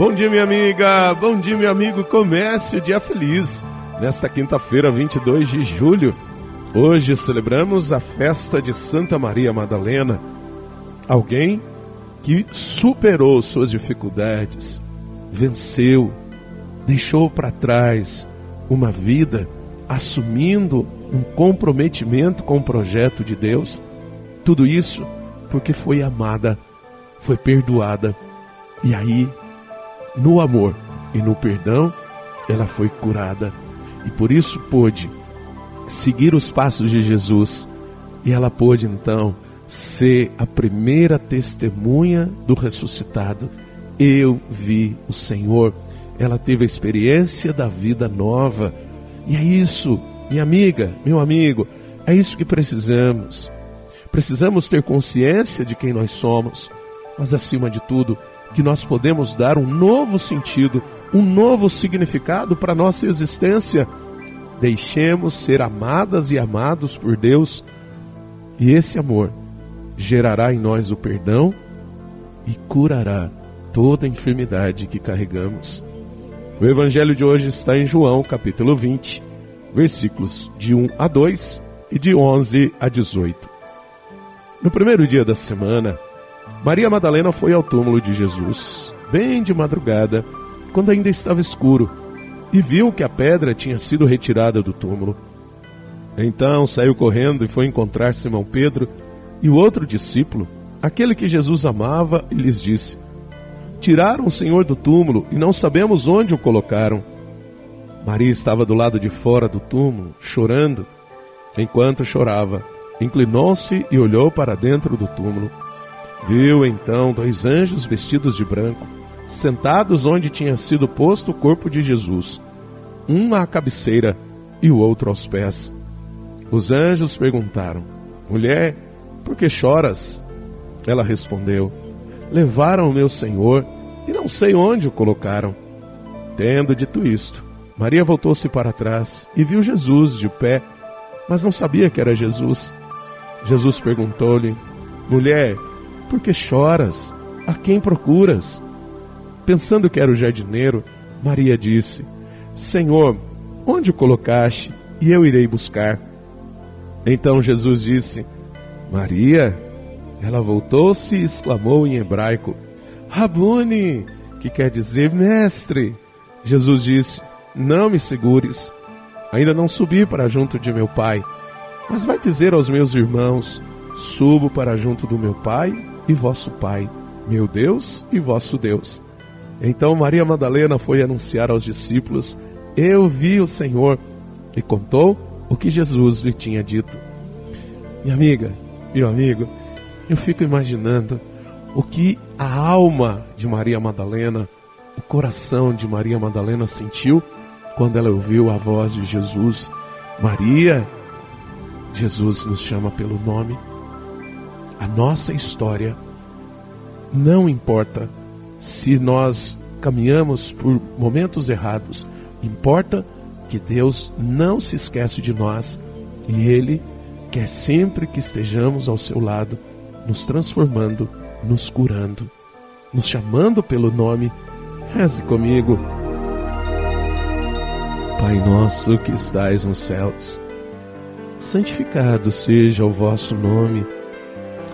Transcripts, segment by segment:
Bom dia, minha amiga. Bom dia, meu amigo. Comece o dia feliz. Nesta quinta-feira, 22 de julho, hoje celebramos a festa de Santa Maria Madalena. Alguém que superou suas dificuldades, venceu, deixou para trás uma vida assumindo um comprometimento com o projeto de Deus. Tudo isso porque foi amada, foi perdoada. E aí, no amor e no perdão, ela foi curada. E por isso pôde seguir os passos de Jesus. E ela pôde então ser a primeira testemunha do ressuscitado. Eu vi o Senhor. Ela teve a experiência da vida nova. E é isso, minha amiga, meu amigo, é isso que precisamos. Precisamos ter consciência de quem nós somos, mas acima de tudo, que nós podemos dar um novo sentido, um novo significado para nossa existência. Deixemos ser amadas e amados por Deus, e esse amor gerará em nós o perdão e curará toda enfermidade que carregamos. O evangelho de hoje está em João, capítulo 20, versículos de 1 a 2 e de 11 a 18. No primeiro dia da semana, Maria Madalena foi ao túmulo de Jesus, bem de madrugada, quando ainda estava escuro, e viu que a pedra tinha sido retirada do túmulo. Então saiu correndo e foi encontrar Simão Pedro e o outro discípulo, aquele que Jesus amava, e lhes disse: Tiraram o Senhor do túmulo e não sabemos onde o colocaram. Maria estava do lado de fora do túmulo, chorando. Enquanto chorava, inclinou-se e olhou para dentro do túmulo. Viu então dois anjos vestidos de branco, sentados onde tinha sido posto o corpo de Jesus, um à cabeceira e o outro aos pés. Os anjos perguntaram: Mulher, por que choras? Ela respondeu: Levaram o meu senhor e não sei onde o colocaram. Tendo dito isto, Maria voltou-se para trás e viu Jesus de pé, mas não sabia que era Jesus. Jesus perguntou-lhe: Mulher, por que choras? A quem procuras? Pensando que era o jardineiro, Maria disse: Senhor, onde o colocaste? E eu irei buscar. Então Jesus disse: Maria. Ela voltou-se e exclamou em hebraico: Rabuni, que quer dizer mestre. Jesus disse: Não me segures. Ainda não subi para junto de meu pai, mas vai dizer aos meus irmãos: Subo para junto do meu pai e vosso Pai, meu Deus e vosso Deus. Então Maria Madalena foi anunciar aos discípulos: Eu vi o Senhor, e contou o que Jesus lhe tinha dito. Minha amiga, meu amigo, eu fico imaginando o que a alma de Maria Madalena, o coração de Maria Madalena sentiu quando ela ouviu a voz de Jesus. Maria, Jesus nos chama pelo nome a nossa história. Não importa se nós caminhamos por momentos errados, importa que Deus não se esquece de nós e Ele quer sempre que estejamos ao seu lado, nos transformando, nos curando, nos chamando pelo nome. Reze comigo. Pai nosso que estais nos céus, santificado seja o vosso nome.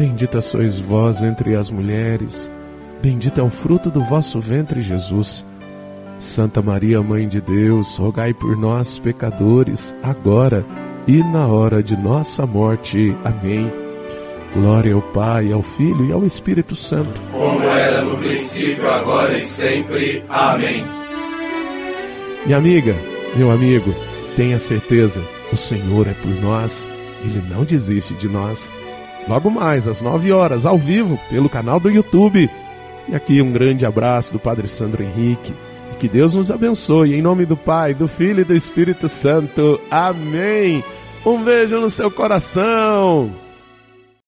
Bendita sois vós entre as mulheres, bendito é o fruto do vosso ventre, Jesus. Santa Maria, Mãe de Deus, rogai por nós, pecadores, agora e na hora de nossa morte. Amém. Glória ao Pai, ao Filho e ao Espírito Santo. Como era no princípio, agora e sempre. Amém. Minha amiga, meu amigo, tenha certeza o Senhor é por nós, Ele não desiste de nós. Logo mais, às 9 horas, ao vivo, pelo canal do YouTube. E aqui um grande abraço do Padre Sandro Henrique. E que Deus nos abençoe. Em nome do Pai, do Filho e do Espírito Santo. Amém. Um beijo no seu coração.